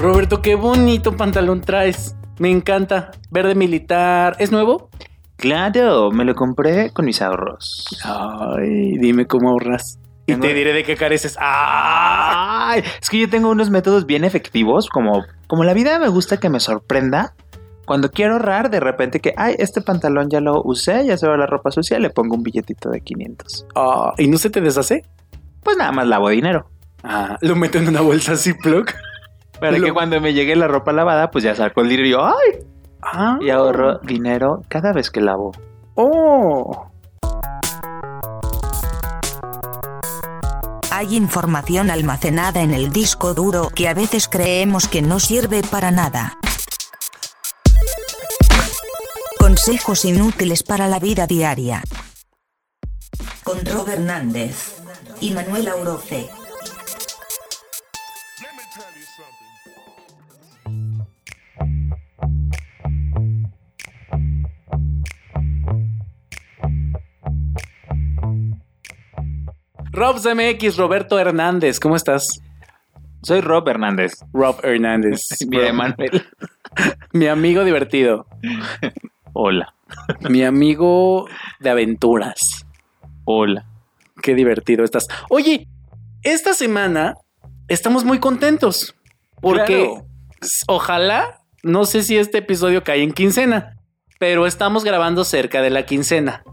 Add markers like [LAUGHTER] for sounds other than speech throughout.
Roberto, qué bonito pantalón traes. Me encanta. Verde militar. ¿Es nuevo? Claro, me lo compré con mis ahorros. Ay, dime cómo ahorras. Y Tengo- te diré de qué careces. Ay, es que yo tengo unos métodos bien efectivos, como, como la vida me gusta que me sorprenda. Cuando quiero ahorrar, de repente que, ay, este pantalón ya lo usé, ya se va la ropa sucia, le pongo un billetito de 500. Ah, ¿Y no se te deshace? Pues nada más lavo dinero. Ah, lo meto en una bolsa Ziploc. Para Lo- que cuando me llegue la ropa lavada, pues ya saco el dinero y yo, ay, Ah. y ahorro dinero cada vez que lavo. Oh. Hay información almacenada en el disco duro que a veces creemos que no sirve para nada. Consejos inútiles para la vida diaria. Con Rob Hernández y Manuel Auroce. Robs MX, Roberto Hernández. ¿Cómo estás? Soy Rob Hernández. Rob Hernández. [LAUGHS] Manuel. [LAUGHS] Mi amigo divertido. Hola. Mi amigo de aventuras. Hola. Qué divertido estás. Oye, esta semana estamos muy contentos. Porque Claro. ojalá, no sé si este episodio cae en quincena, pero estamos grabando cerca de la quincena.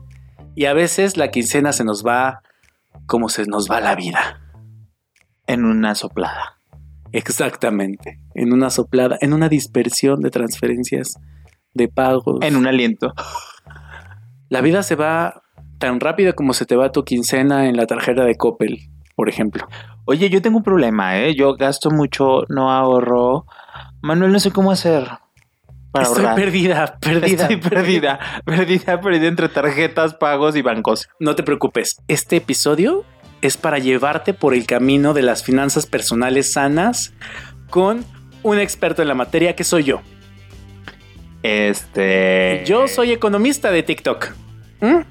Y a veces la quincena se nos va como se nos va la vida. En una soplada. Exactamente. En una soplada, en una dispersión de transferencias, de pagos. En un aliento. La vida se va tan rápido como se te va tu quincena en la tarjeta de Coppel, por ejemplo. Oye, yo tengo un problema, ¿eh? Yo gasto mucho, no ahorro. Manuel, no sé cómo hacer para Estoy ahorrar. perdida, perdida. Estoy perdida, perdida, perdida entre tarjetas, pagos y bancos. No te preocupes. Este episodio es para llevarte por el camino de las finanzas personales sanas con un experto en la materia que soy yo. Este. Yo soy economista de TikTok. ¿Mm? ¿Mm?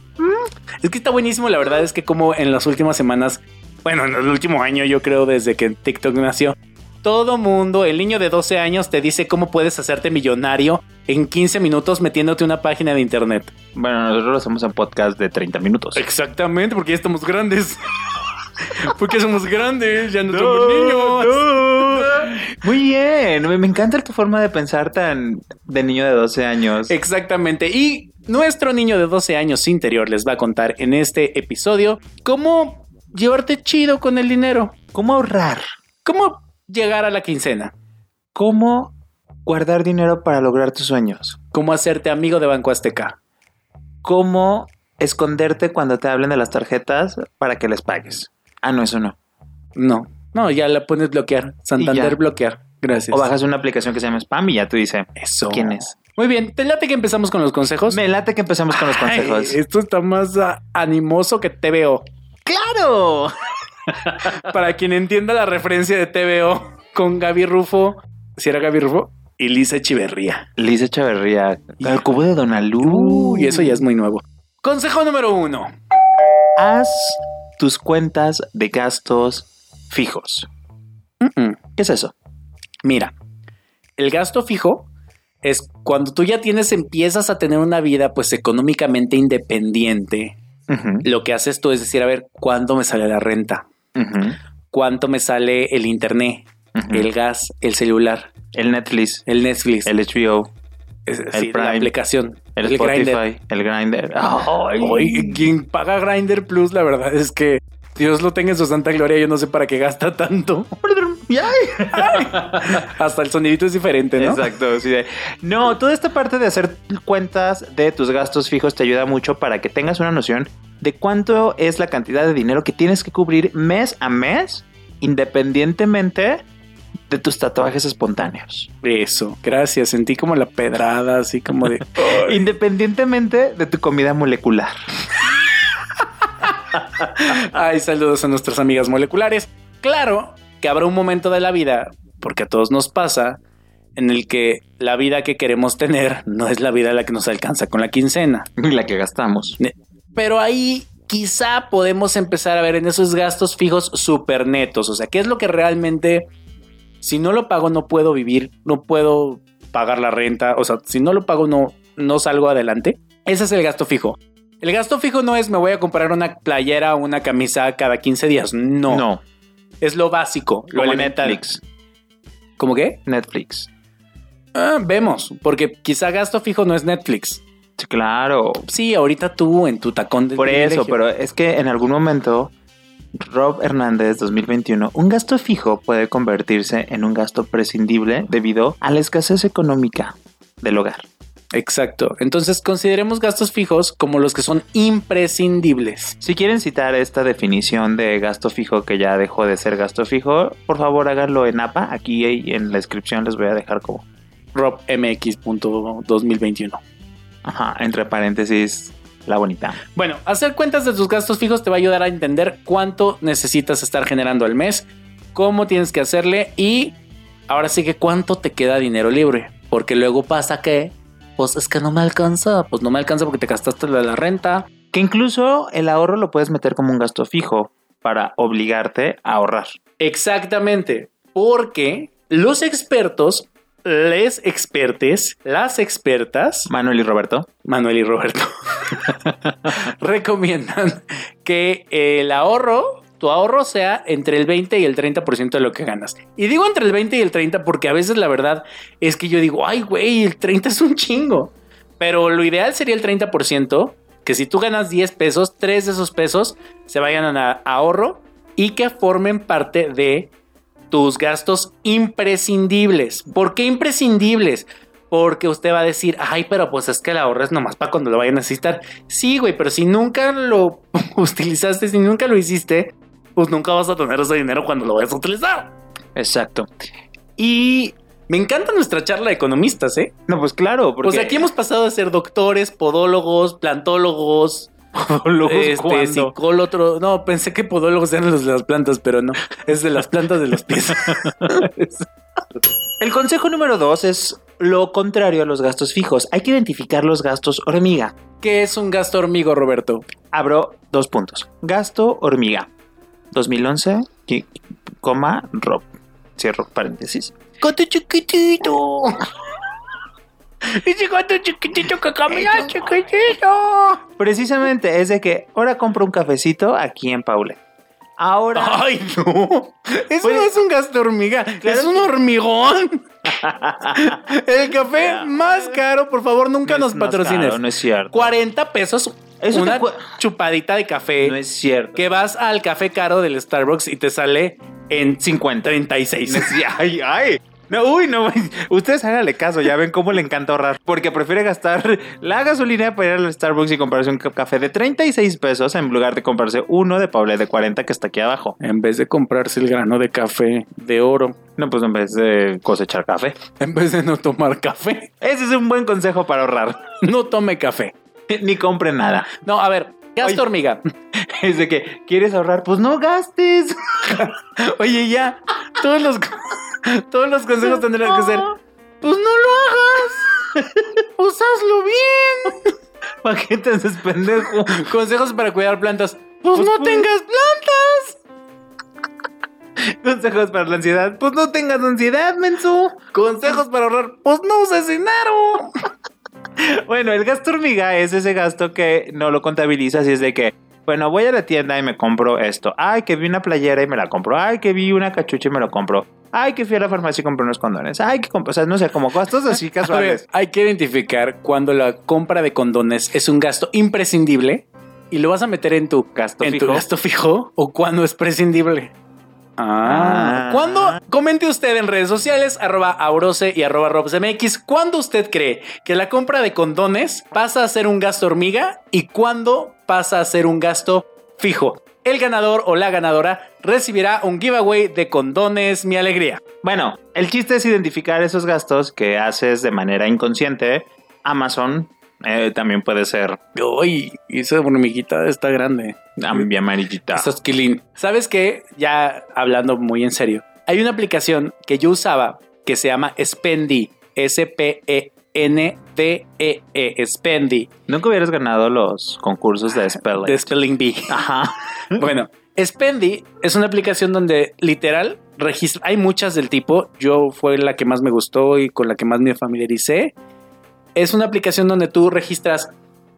Es que está buenísimo, la verdad es que como en las últimas semanas, bueno, en el último año yo creo desde que TikTok nació, todo mundo, el niño de 12 años te dice cómo puedes hacerte millonario en 15 minutos metiéndote una página de internet. Bueno, nosotros lo hacemos en podcast de 30 minutos. Exactamente, porque ya estamos grandes. [LAUGHS] porque somos grandes, ya no, somos niños. Muy bien, me me encanta tu forma de pensar tan de niño de 12 años. Exactamente. Y nuestro niño de 12 años interior les va a contar en este episodio cómo llevarte chido con el dinero. ¿Cómo ahorrar? ¿Cómo llegar a la quincena? ¿Cómo guardar dinero para lograr tus sueños? ¿Cómo hacerte amigo de Banco Azteca? ¿Cómo esconderte cuando te hablen de las tarjetas para que les pagues? Ah, no, eso no. No, no, ya la pones bloquear. Santander bloquear. Gracias. O bajas una aplicación que se llama Spam y ya te dice Eso. quién es. Muy bien, te late que empezamos con los consejos. Me late que empecemos con los Ay, consejos. esto está más ah, animoso que TVO. ¡Claro! [LAUGHS] Para quien entienda la referencia de TVO con Gaby Rufo, si era Gaby Rufo, y Lisa Echeverría. Lisa Echeverría, el cubo de Donalú. Y eso ya es muy nuevo. Consejo número uno. Haz tus cuentas de gastos fijos. ¿Qué es eso? Mira, el gasto fijo es cuando tú ya tienes, empiezas a tener una vida pues económicamente independiente. Lo que haces tú es decir, a ver, ¿cuánto me sale la renta? ¿Cuánto me sale el internet, el gas, el celular, El Netflix, el Netflix, el HBO, es el la aplicación, el, el, Spotify, Grindr? el Grindr. Ay. Oye, quien paga Grinder Plus, la verdad es que Dios lo tenga en su santa gloria. Yo no sé para qué gasta tanto. [LAUGHS] Hasta el sonidito es diferente, ¿no? Exacto. sí, No, toda esta parte de hacer cuentas de tus gastos fijos te ayuda mucho para que tengas una noción de cuánto es la cantidad de dinero que tienes que cubrir mes a mes, independientemente de tus tatuajes espontáneos. Eso, gracias. Sentí como la pedrada, así como de. [LAUGHS] Independientemente de tu comida molecular. [LAUGHS] Ay, saludos a nuestras amigas moleculares. Claro que habrá un momento de la vida, porque a todos nos pasa, en el que la vida que queremos tener no es la vida la que nos alcanza con la quincena. La que gastamos. Pero ahí quizá podemos empezar a ver en esos gastos fijos super netos. O sea, ¿qué es lo que realmente Si no lo pago, no puedo vivir, no puedo pagar la renta. O sea, si no lo pago, no, no salgo adelante. Ese es el gasto fijo. El gasto fijo no es me voy a comprar una playera o una camisa cada 15 días. No. No. Es lo básico, lo Como elemental. Netflix. ¿Cómo qué? Netflix. Ah, vemos, porque quizá gasto fijo no es Netflix. Claro. Sí, ahorita tú en tu tacón de Por eso, pero es que en algún momento, Rob Hernández 2021, un gasto fijo puede convertirse en un gasto prescindible debido a la escasez económica del hogar. Exacto. Entonces consideremos gastos fijos como los que son imprescindibles. Si quieren citar esta definición de gasto fijo que ya dejó de ser gasto fijo, por favor háganlo en APA. Aquí en la descripción les voy a dejar como, RobMX.2021. ajá, entre paréntesis, la bonita. Bueno, hacer cuentas de tus gastos fijos te va a ayudar a entender cuánto necesitas estar generando al mes, cómo tienes que hacerle y ahora sí que cuánto te queda dinero libre. Porque luego pasa que, pues es que no me alcanza, pues no me alcanza porque te gastaste la, la renta. Que incluso el ahorro lo puedes meter como un gasto fijo para obligarte a ahorrar. Exactamente, porque los expertos, les expertes, las expertas, Manuel y Roberto. Manuel y Roberto, [LAUGHS] recomiendan que el ahorro, tu ahorro sea entre el 20 y el 30% de lo que ganas. Y digo entre el 20 y el 30 porque a veces la verdad es que yo digo, ay güey, el 30 es un chingo. Pero lo ideal sería el 30%, que si tú ganas 10 pesos, 3 de esos pesos se vayan a ahorro y que formen parte de tus gastos imprescindibles. ¿Por qué imprescindibles? Porque usted va a decir, ay, pero pues es que el ahorro es nomás para cuando lo vayan a necesitar. Sí, güey, pero si nunca lo [LAUGHS] utilizaste, si nunca lo hiciste, pues nunca vas a tener ese dinero cuando lo vayas a utilizar. Exacto. Y Me encanta nuestra charla de economistas, ¿eh? no, pues claro, porque Pues aquí hemos pasado de ser doctores, podólogos, plantólogos, este, psicólogos. No, pensé que podólogos eran los de las plantas, pero no, es de las plantas de los pies. [LAUGHS] El consejo número dos es lo contrario a los gastos fijos. Hay que identificar los gastos hormiga. ¿Qué es un gasto hormigo, Roberto? Abro dos puntos. Gasto hormiga. 2011, qui- coma, Rob. Cierro paréntesis. Gato chiquitito. Ese gato chiquitito que camina chiquitito. Precisamente es de que ahora compro un cafecito aquí en Paule. Ahora. Ay, no. Eso Pues- no es un gasto hormiga, Claro es un hormigón. [LAUGHS] El café más caro, por favor, nunca No nos es patrocines. caro, no es cierto. 40 pesos Eso una chupadita de café. No es cierto. Que vas al café caro del Starbucks y te sale en 50, 36. Ay, ay. No, uy, no. Ustedes háganle caso, ya ven cómo le encanta ahorrar. Porque prefiere gastar la gasolina para ir al Starbucks y comprarse un ca- café de 36 pesos en lugar de comprarse uno de Paule de 40 que está aquí abajo. En vez de comprarse el grano de café de oro, No, pues en vez de cosechar café. en vez de no tomar café, Ese es un buen consejo para ahorrar. no tome café. Ni compre nada. No, a ver, gasto hormiga. [LAUGHS] Es de que quieres ahorrar, pues no gastes. [LAUGHS] Oye, ya, todos los, [LAUGHS] [LAUGHS] todos los consejos tendrían que ser, pues no lo hagas, pues hazlo bien. [LAUGHS] ¿Para qué te haces pendejo? Consejos para cuidar plantas, pues, Pues, no pues. tengas plantas. [LAUGHS] Consejos para la ansiedad. Pues no tengas ansiedad, menso. Consejos para ahorrar, pues no uses dinero. Bueno, el gasto hormiga es ese gasto que no lo contabilizas y es de que, bueno, voy a la tienda y me compro esto. Ay, que vi una playera y me la compro. Ay, que vi una cachucha y me lo compro. Ay, que fui a la farmacia y compré unos condones. Ay, que compré, o sea, no sé, como gastos así [LAUGHS] ver, casuales. hay que identificar cuando la compra de condones es un gasto imprescindible y lo vas a meter en tu Gasto en fijo. tu gasto fijo o cuando es prescindible. Ah, Ah. ¿Cuándo? Comente usted en redes sociales, arroba aurose y arroba robsmx, ¿cuándo usted cree que la compra de condones pasa a ser un gasto hormiga y cuándo pasa a ser un gasto fijo? El ganador o la ganadora recibirá un giveaway de condones, mi alegría. Bueno, el chiste es identificar esos gastos que haces de manera inconsciente. Amazon eh, también puede ser Uy, esa hormiguita está grande. am- amarillita. Estás killing. ¿Sabes qué? Ya hablando muy en serio. Hay una aplicación que yo usaba que se llama Spendy. S-P-E-N-D-E-E. Spendy. Nunca hubieras ganado los concursos de spelling. De Spelling Bee. Ajá. [LAUGHS] bueno, Spendy es una aplicación donde literal registra. Hay muchas del tipo. Yo fue la que más me gustó y con la que más me familiaricé. Es una aplicación donde tú registras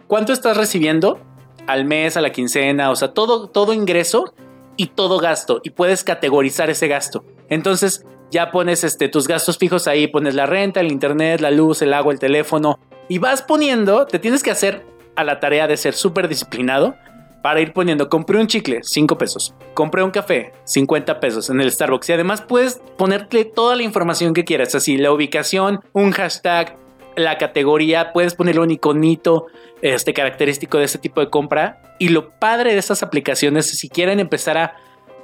cuánto estás recibiendo al mes, a la quincena, o sea, todo, todo ingreso y todo gasto. Y puedes categorizar ese gasto. Entonces ya pones este, tus gastos fijos ahí, pones la renta, el internet, la luz, el agua, el teléfono. Y vas poniendo, te tienes que hacer a la tarea de ser súper disciplinado para ir poniendo, compré un chicle, 5 pesos, compré un café, 50 pesos en el Starbucks y además puedes ponerte toda la información que quieras, así la ubicación, un hashtag, la categoría, puedes ponerle un iconito este característico de este tipo de compra y lo padre de estas aplicaciones si quieren empezar a,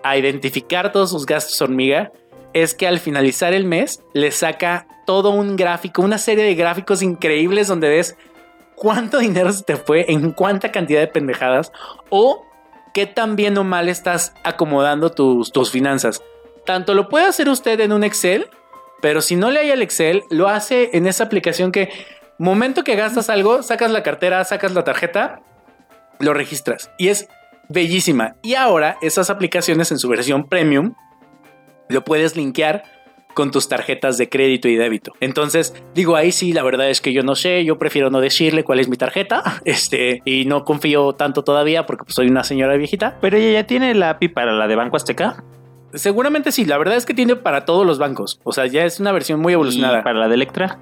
a identificar todos sus gastos hormiga es que al finalizar el mes les saca todo un gráfico, una serie de gráficos increíbles donde ves cuánto dinero se te fue, en cuánta cantidad de pendejadas o qué tan bien o mal estás acomodando tus, tus finanzas. Tanto lo puede hacer usted en un Excel, pero si no le hay el Excel, lo hace en esa aplicación que momento que gastas algo, sacas la cartera, sacas la tarjeta, lo registras y es bellísima. Y ahora esas aplicaciones en su versión premium lo puedes linkear con tus tarjetas de crédito y débito. Entonces, digo, ahí sí, la verdad es que yo no sé, yo prefiero no decirle cuál es mi tarjeta, [LAUGHS] este, y no confío tanto todavía porque pues, soy una señora viejita. Pero ella ya tiene la API para la de Banco Azteca. Seguramente sí, la verdad es que tiene para todos los bancos, o sea, ya es una versión muy evolucionada. ¿Y para la de Electra.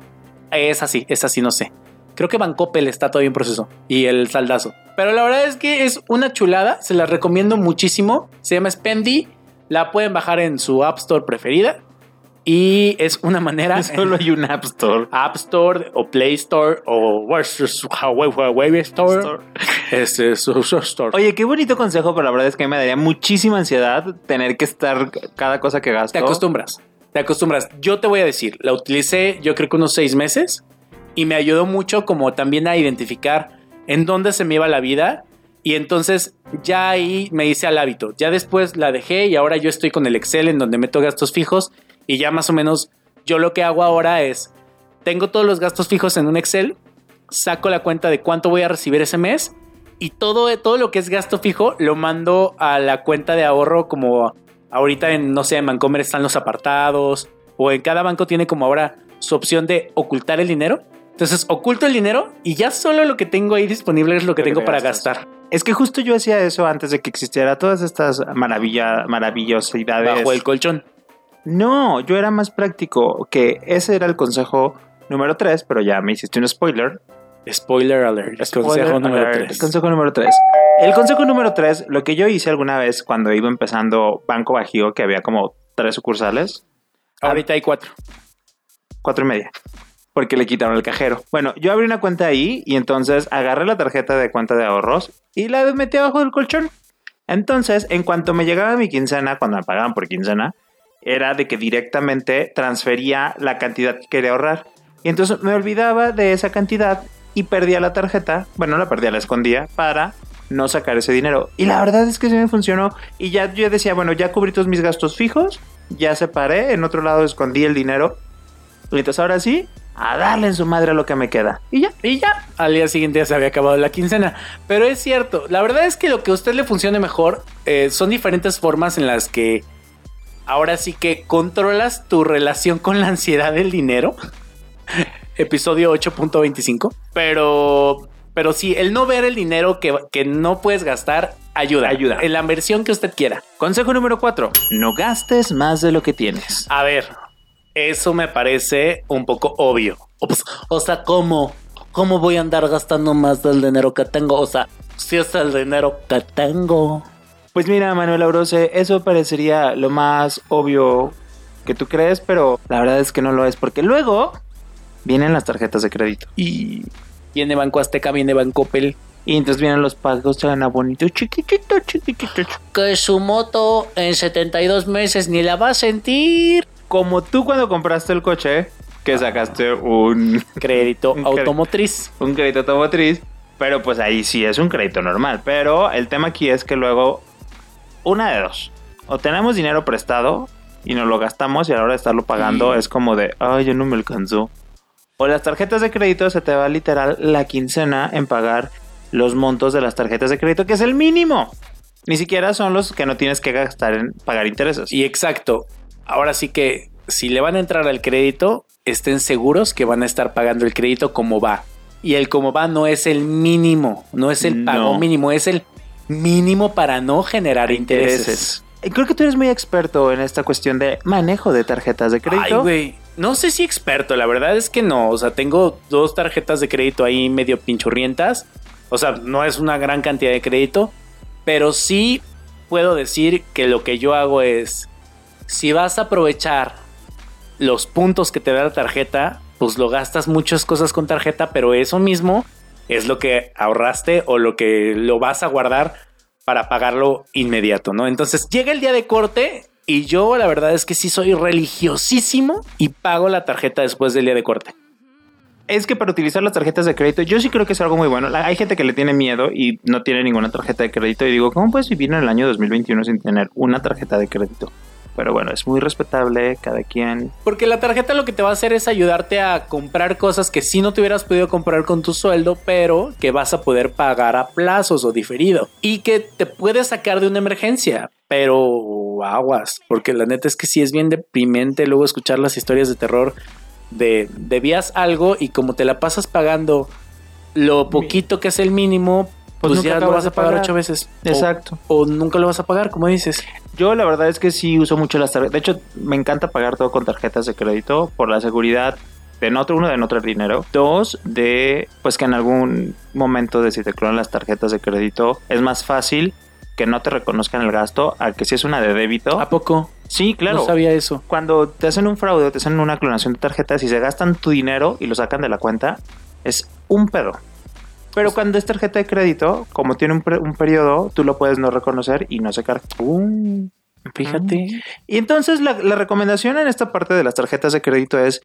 Es así, es así, no sé. Creo que Bancopel está todavía en proceso y el saldazo. Pero la verdad es que es una chulada, se la recomiendo muchísimo. Se llama Spendy, la pueden bajar en su App Store preferida y es una manera. [LAUGHS] Solo hay un App Store. App Store o Play Store o Huawei Store. Este, Store. Oye, qué bonito consejo, pero la verdad es que me daría muchísima ansiedad tener que estar cada cosa que gasto. Te acostumbras. Te acostumbras. Yo te voy a decir, la utilicé yo creo que unos seis meses y me ayudó mucho como también a identificar en dónde se me iba la vida. Y entonces ya ahí me hice al hábito. Ya después la dejé y ahora yo estoy con el Excel en donde meto gastos fijos y ya más o menos yo lo que hago ahora es, tengo todos los gastos fijos en un Excel, saco la cuenta de cuánto voy a recibir ese mes y todo, todo lo que es gasto fijo lo mando a la cuenta de ahorro como ahorita en, no sé, en Bancomer están los apartados o en cada banco tiene como ahora su opción de ocultar el dinero. Entonces oculto el dinero y ya solo lo que tengo ahí disponible es lo que tengo para gastar. Es que justo yo hacía eso antes de que existiera todas estas maravilla, maravillosidades. Bajo el colchón. No, yo era más práctico, que ese era el consejo número 3, pero ya me hiciste un spoiler. Spoiler alert. consejo número 3. Consejo número 3. El consejo número 3, lo que yo hice alguna vez cuando iba empezando Banco Bajío, que había como tres sucursales. Ahorita hay cuatro. Cuatro y media. Porque le quitaron el cajero. Bueno, yo abrí una cuenta ahí y entonces agarré la tarjeta de cuenta de ahorros y la metí abajo del colchón. Entonces, en cuanto me llegaba mi quincena, cuando me pagaban por quincena, era de que directamente transfería la cantidad que quería ahorrar. Y entonces me olvidaba de esa cantidad y perdía la tarjeta. Bueno, la perdía, la escondía para no sacar ese dinero. Y la verdad es que sí me funcionó. Y ya yo decía, bueno, ya cubrí todos mis gastos fijos, ya separé, en otro lado escondí el dinero. Y entonces ahora sí, a darle en su madre lo que me queda. Y ya, y ya. Al día siguiente ya se había acabado la quincena. Pero es cierto, la verdad es que lo que a usted le funcione mejor eh, son diferentes formas en las que ahora sí que controlas tu relación con la ansiedad del dinero. [LAUGHS] Episodio 8.25. Pero, pero sí, el no ver el dinero que, que, no puedes gastar ayuda. Ayuda. En la inversión que usted quiera. Consejo número 4. No gastes más de lo que tienes. A ver, eso me parece un poco obvio. O sea, ¿cómo? ¿Cómo voy a andar gastando más del dinero que tengo? O sea, si es el dinero que tengo. Pues mira, Manuel Abrose, eso parecería lo más obvio que tú crees, pero la verdad es que no lo es, porque luego vienen las tarjetas de crédito. Y viene Banco Azteca, viene Banco Pel. Y entonces vienen los pagos tan bonito, chiquitito, chiquitito. Que su moto en 72 meses ni la va a sentir. Como tú cuando compraste el coche, que sacaste [LAUGHS] un crédito automotriz. Un crédito automotriz. Pero pues ahí sí es un crédito normal. Pero el tema aquí es que luego una de dos. O tenemos dinero prestado y nos lo gastamos y a la hora de estarlo pagando es como de, ay, ya no me alcanzó. O las tarjetas de crédito se te va literal la quincena en pagar los montos de las tarjetas de crédito, que es el mínimo. Ni siquiera son los que no tienes que gastar en pagar intereses. Y exacto. Ahora sí que si le van a entrar al crédito, estén seguros que van a estar pagando el crédito como va. Y el como va no es el mínimo, no es el pago No. mínimo, es el mínimo para no generar intereses. Eh, Creo que tú eres muy experto en esta cuestión de manejo de tarjetas de Ay, crédito. güey. No sé si experto, la verdad es que no. O sea, tengo dos tarjetas de crédito ahí medio pinchurrientas. O sea, no es una gran cantidad de crédito. Pero sí puedo decir que lo que yo hago es. Si vas a aprovechar los puntos que te da la tarjeta, pues lo gastas muchas cosas con tarjeta, pero eso mismo es lo que ahorraste o lo que lo vas a guardar para pagarlo inmediato, ¿no? Entonces llega el día de corte y yo la verdad es que sí soy religiosísimo y pago la tarjeta después del día de corte. Es que para utilizar las tarjetas de crédito, yo sí creo que es algo muy bueno. Hay gente que le tiene miedo y no tiene ninguna tarjeta de crédito. Y digo, ¿cómo puedes vivir en el año 2021 sin tener una tarjeta de crédito? Pero bueno, es muy respetable, cada quien. Porque la tarjeta lo que te va a hacer es ayudarte a comprar cosas que sí no te hubieras podido comprar con tu sueldo, pero que vas a poder pagar a plazos o diferido. Y que te puede sacar de una emergencia. Pero aguas, porque la neta es que sí es bien deprimente luego escuchar las historias de terror de debías algo y como te la pasas pagando lo poquito que es el mínimo, Pues pues, ya lo vas a pagar pagar. ocho veces. O- Exacto. O, nunca lo vas a pagar, como dices. Yo la verdad es que sí uso mucho las tarjetas. De hecho, me encanta pagar todo con tarjetas de crédito por la seguridad de no uno de no traer dinero. Dos, de pues que en algún momento de si te clonan las tarjetas de crédito es más fácil que no te reconozcan el gasto a que si es una de débito. ¿A poco? Sí, claro. No sabía eso. Cuando te hacen un fraude, te hacen una clonación de tarjetas y se gastan tu dinero y lo sacan de la cuenta, es un pedo. Pero cuando es tarjeta de crédito, como tiene un, un periodo, tú lo puedes no reconocer y no se carga. Uh, fíjate. Y entonces la, la recomendación en esta parte de las tarjetas de crédito es,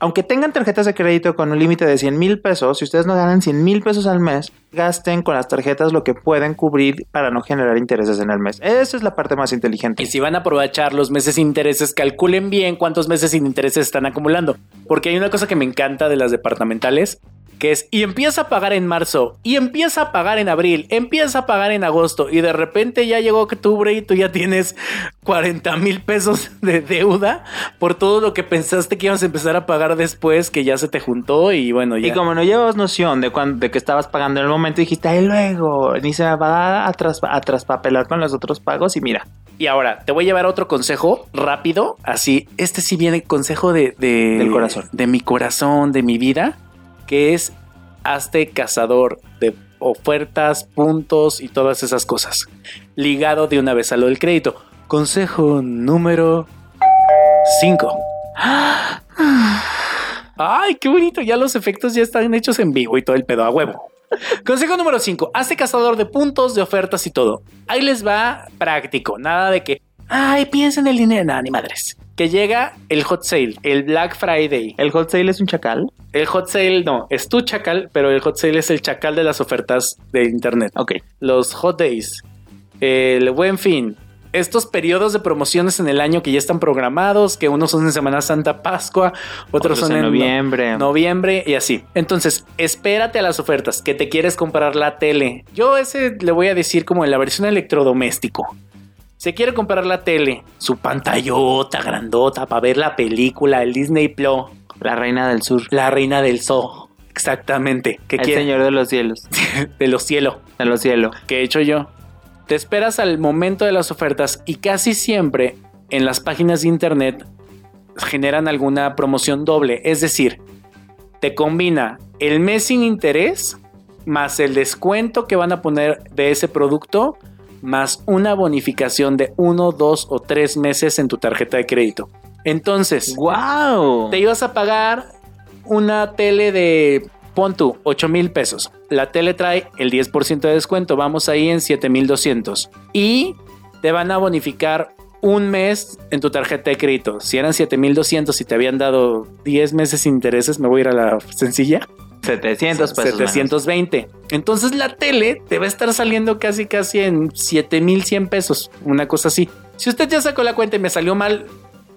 aunque tengan tarjetas de crédito con un límite de 100 mil pesos, si ustedes no ganan 100 mil pesos al mes, gasten con las tarjetas lo que pueden cubrir para no generar intereses en el mes. Esa es la parte más inteligente. Y si van a aprovechar los meses sin intereses, calculen bien cuántos meses sin intereses están acumulando. Porque hay una cosa que me encanta de las departamentales, que es, y empieza a pagar en marzo, y empieza a pagar en abril, empieza a pagar en agosto, y de repente ya llegó octubre y tú ya tienes 40 mil pesos de deuda por todo lo que pensaste que ibas a empezar a pagar después, que ya se te juntó y bueno, ya. Y como no llevabas noción de, cuán- de que estabas pagando en el momento, dijiste, ahí luego, ni se va a, tras- a traspapelar con los otros pagos y mira. Y ahora te voy a llevar otro consejo rápido. Así, este sí viene consejo de, de- Del corazón. de mi corazón, de mi vida, que es hazte cazador de ofertas, puntos y todas esas cosas. Ligado de una vez a lo del crédito. Consejo número 5. Ay, qué bonito. Ya los efectos ya están hechos en vivo y todo el pedo a huevo. Consejo número 5. Hazte cazador de puntos, de ofertas y todo. Ahí les va práctico. Nada de que, ay, piensa en el dinero. Nada, ni madres. Que llega el hot sale, el Black Friday. ¿El hot sale es un chacal? El hot sale no, es tu chacal, pero el hot sale es el chacal de las ofertas de internet. Ok. Los hot days, el buen fin, estos periodos de promociones en el año que ya están programados, que unos son en Semana Santa, Pascua, otros, Otros son en en no- noviembre. noviembre y así. Entonces, espérate a las ofertas, que te quieres comprar la tele. Yo ese le voy a decir como en la versión electrodoméstico. Se quiere comprar la tele, su pantallota grandota para ver la película, el Disney Plus, La reina del sur. la reina del zoo. Exactamente. Que El quiere señor de los cielos. [LAUGHS] de los cielos De los cielos. que he hecho yo. Te esperas al momento de las ofertas y casi siempre en las páginas de internet generan alguna promoción doble. Es decir, te combina el mes sin interés más el descuento que van a poner de ese producto más una bonificación de uno, dos o tres meses en tu tarjeta de crédito. Entonces, ¡Wow! te ibas a pagar una tele de, pon tú, 8 mil pesos. La tele trae el 10% de descuento, vamos ahí en 7200. Y te van a bonificar un mes en tu tarjeta de crédito. Si eran 7200 y te habían dado 10 meses sin intereses, me voy a ir a la sencilla. 700 pesos. 720. Entonces la tele te va a estar saliendo casi casi en 7100 pesos, una cosa así. Si usted ya sacó la cuenta y me salió mal,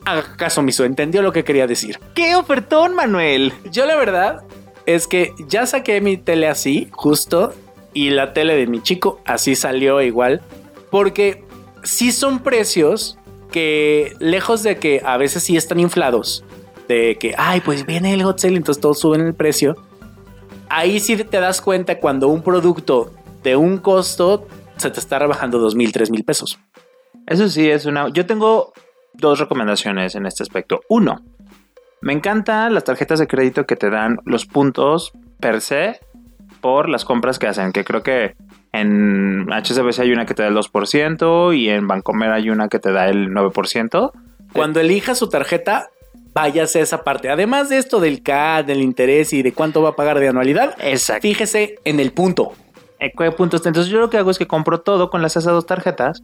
haga caso omiso, entendió lo que quería decir. ¡Qué ofertón, Manuel! Yo la verdad es que ya saqué mi tele así, justo, y la tele de mi chico así salió igual, porque sí son precios que lejos de que a veces sí están inflados, de que, ay, pues viene el hot sale, entonces todos suben el precio. Ahí sí te das cuenta cuando un producto de un costo se te está rebajando dos mil, tres mil pesos. Eso sí es una. Yo tengo dos recomendaciones en este aspecto. Uno, me encantan las tarjetas de crédito que te dan los puntos per se por las compras que hacen, que creo que en HSBC hay una que te da el 2% y en Bancomer hay una que te da el 9%. Cuando elijas su tarjeta, váyase a esa parte. Además de esto del CAD, del interés y de cuánto va a pagar de anualidad, Exacto. fíjese en el punto. Eh, ¿Qué puntos? Entonces yo lo que hago es que compro todo con las esas dos tarjetas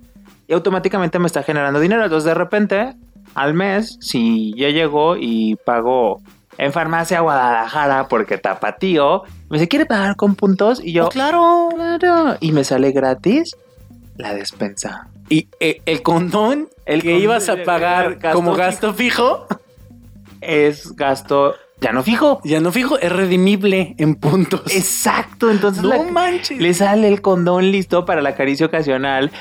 y automáticamente me está generando dinero. Entonces de repente, al mes, si ya llego y pago en farmacia Guadalajara porque tapatío, me dice, ¿quiere pagar con puntos? Y yo, Oh, claro. claro. Y me sale gratis la despensa. Y eh, el condón, el que condón ibas a pagar gasto como fijo. gasto fijo, Es gasto ya no fijo. ya no fijo, es redimible en puntos. Exacto, entonces no la- manches. le sale el condón listo para la caricia ocasional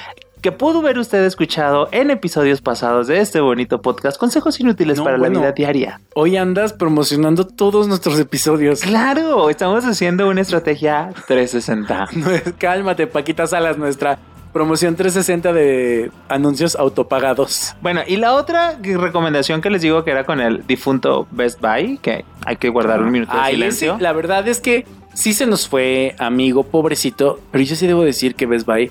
que pudo haber usted escuchado en episodios pasados de este bonito podcast, consejos inútiles No, para bueno. la vida diaria. Hoy andas promocionando todos nuestros episodios. Claro, estamos haciendo una estrategia 360. [LAUGHS] No es- Cálmate, Paquita Salas, nuestra promoción 360 de anuncios autopagados. Bueno, y la otra recomendación que les digo que era con el difunto Best Buy, que hay que guardar un minuto de Ay, silencio. ese, la verdad es que sí se nos fue, amigo, pobrecito. Pero yo sí debo decir que Best Buy,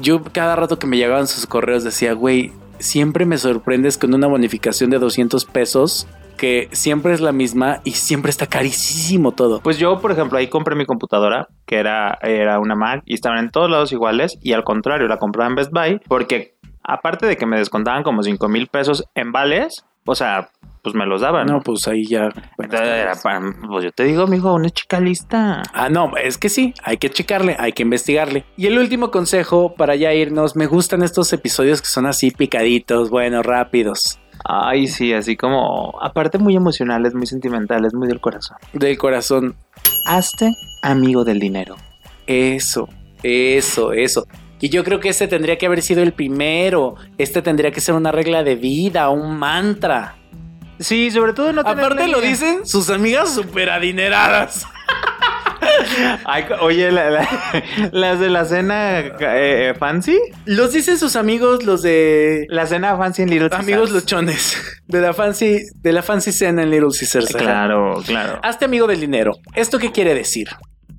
yo cada rato que me llegaban sus correos decía, güey, siempre me sorprendes con una bonificación de 200 pesos, que siempre es la misma y siempre está carísimo todo. Pues yo, por ejemplo, ahí compré mi computadora, que era, era una Mac, y estaban en todos lados iguales, y al contrario, la compraba en Best Buy, porque aparte de que me descontaban como 5 mil pesos en vales, o sea, pues me los daban. No, pues ahí ya. Entonces era para- pues yo te digo, amigo, una chica lista. Ah, no, es que sí, hay que checarle, hay que investigarle. Y el último consejo para ya irnos, me gustan estos episodios que son así picaditos, bueno, rápidos, Ay, sí, así como, aparte muy emocionales, muy sentimentales, muy del corazón. del corazón. Hazte amigo del dinero. Eso, eso, eso. Y yo creo que este tendría que haber sido el primero. Este tendría que ser una regla de vida, un mantra. Sí, sobre todo no tenerle Aparte lo dicen sus amigas súper adineradas. [LAUGHS] Ay, oye, la- la- [LAUGHS] las de la cena eh, eh, fancy. Los dicen sus amigos, los de La cena fancy en Little amigos Caesars. luchones. De la fancy, de la fancy cena en Little Caesars. Claro, claro. Hazte amigo del dinero. ¿Esto qué quiere decir?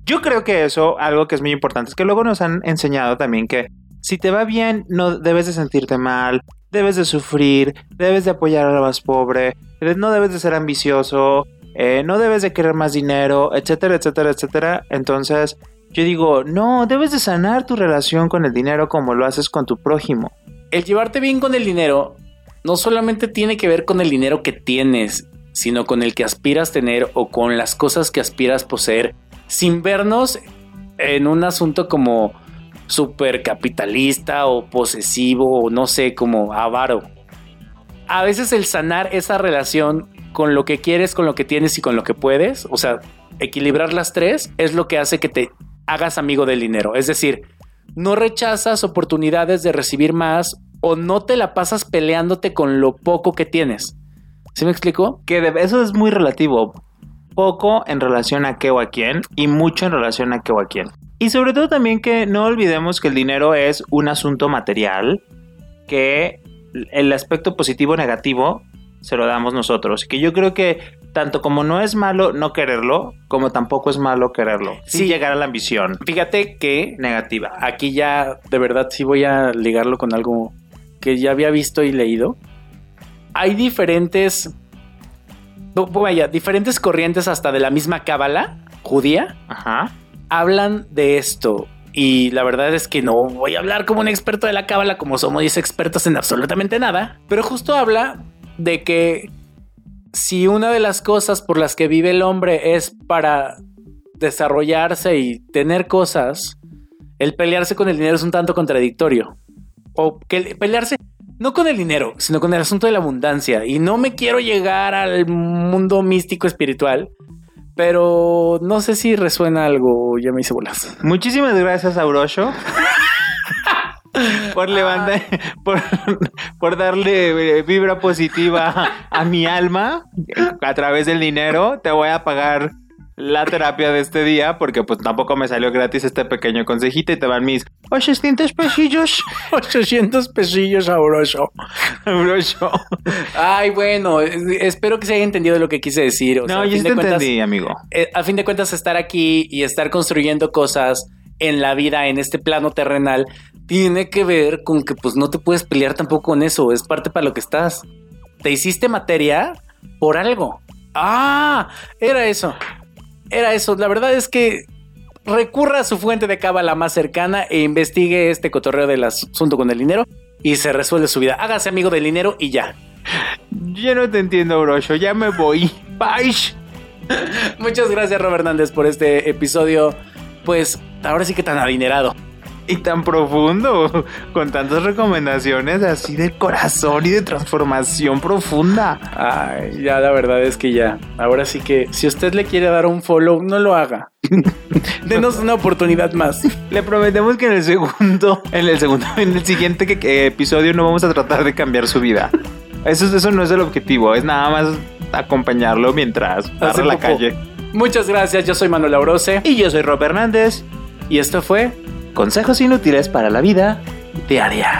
Yo creo que eso, algo que es muy importante, es que luego nos han enseñado también que si te va bien, no debes de sentirte mal, debes de sufrir, debes de apoyar al más pobre, no debes de ser ambicioso, eh, no debes de querer más dinero, etcétera, etcétera, etcétera. Entonces, yo digo, no, debes de sanar tu relación con el dinero como lo haces con tu prójimo. El llevarte bien con el dinero no solamente tiene que ver con el dinero que tienes, sino con el que aspiras tener o con las cosas que aspiras poseer, sin vernos en un asunto como súper capitalista o posesivo o no sé, como avaro. A veces el sanar esa relación con lo que quieres, con lo que tienes y con lo que puedes, o sea, equilibrar las tres es lo que hace que te hagas amigo del dinero. Es decir, no rechazas oportunidades de recibir más o no te la pasas peleándote con lo poco que tienes. ¿Sí me explico? Que eso es muy relativo. Poco en relación a qué o a quién y mucho en relación a qué o a quién. Y sobre todo también que no olvidemos que el dinero es un asunto material, que el aspecto positivo o negativo se lo damos nosotros. Que yo creo que tanto como no es malo no quererlo, como tampoco es malo quererlo. Sin Sí. llegar a la ambición Fíjate que negativa. aquí ya de verdad sí voy a ligarlo con algo que ya había visto y leído. Hay diferentes, vaya, diferentes corrientes hasta de la misma cábala judía Ajá. hablan de esto. Y la verdad es que no voy a hablar como un experto de la cábala, como somos 10 expertos en absolutamente nada. Pero justo habla de que si una de las cosas por las que vive el hombre es para desarrollarse y tener cosas, el pelearse con el dinero es un tanto contradictorio. O que el- pelearse no con el dinero, sino con el asunto de la abundancia. Y no me quiero llegar al mundo místico espiritual, pero no sé si resuena algo, ya me hice bolas. Muchísimas gracias, Aurosho. [LAUGHS] por levantar, [LAUGHS] por, por darle eh, vibra positiva a mi alma a través del dinero, te voy a pagar la terapia de este día porque pues tampoco me salió gratis este pequeño consejito y te van mis 800 pesillos. [LAUGHS] 800 pesillos sabroso. Sabroso. Ay, bueno, es- espero que se haya entendido lo que quise decir. o sea, No, a yo sí te cuentas, entendí, amigo. eh, a fin de cuentas, estar aquí y estar construyendo cosas en la vida, en este plano terrenal, tiene que ver con que pues no te puedes pelear tampoco con eso, es parte para lo que estás. Te hiciste materia por algo. Ah, era eso. Era eso. La verdad es que recurra a su fuente de cábala más cercana e investigue este cotorreo del asunto con el dinero y se resuelve su vida. Hágase amigo del dinero y ya. Yo no te entiendo, Brocho. Ya me voy. Bye. [LAUGHS] Muchas gracias, Robert Hernández, por este episodio. Pues ahora sí que tan adinerado. Y tan profundo, con tantas recomendaciones así de corazón y de transformación profunda. Ay, ya la verdad es que ya. Ahora sí que si usted le quiere dar un follow, no lo haga. [LAUGHS] Denos una oportunidad más. Le prometemos que en el segundo, en el segundo, en el siguiente que- que episodio no vamos a tratar de cambiar su vida. Eso, eso no es el objetivo, es nada más acompañarlo mientras barre la calle. Muchas gracias, yo soy Manuel Aurose Y yo soy Rob Hernández. y esto fue Consejos inútiles para la vida diaria.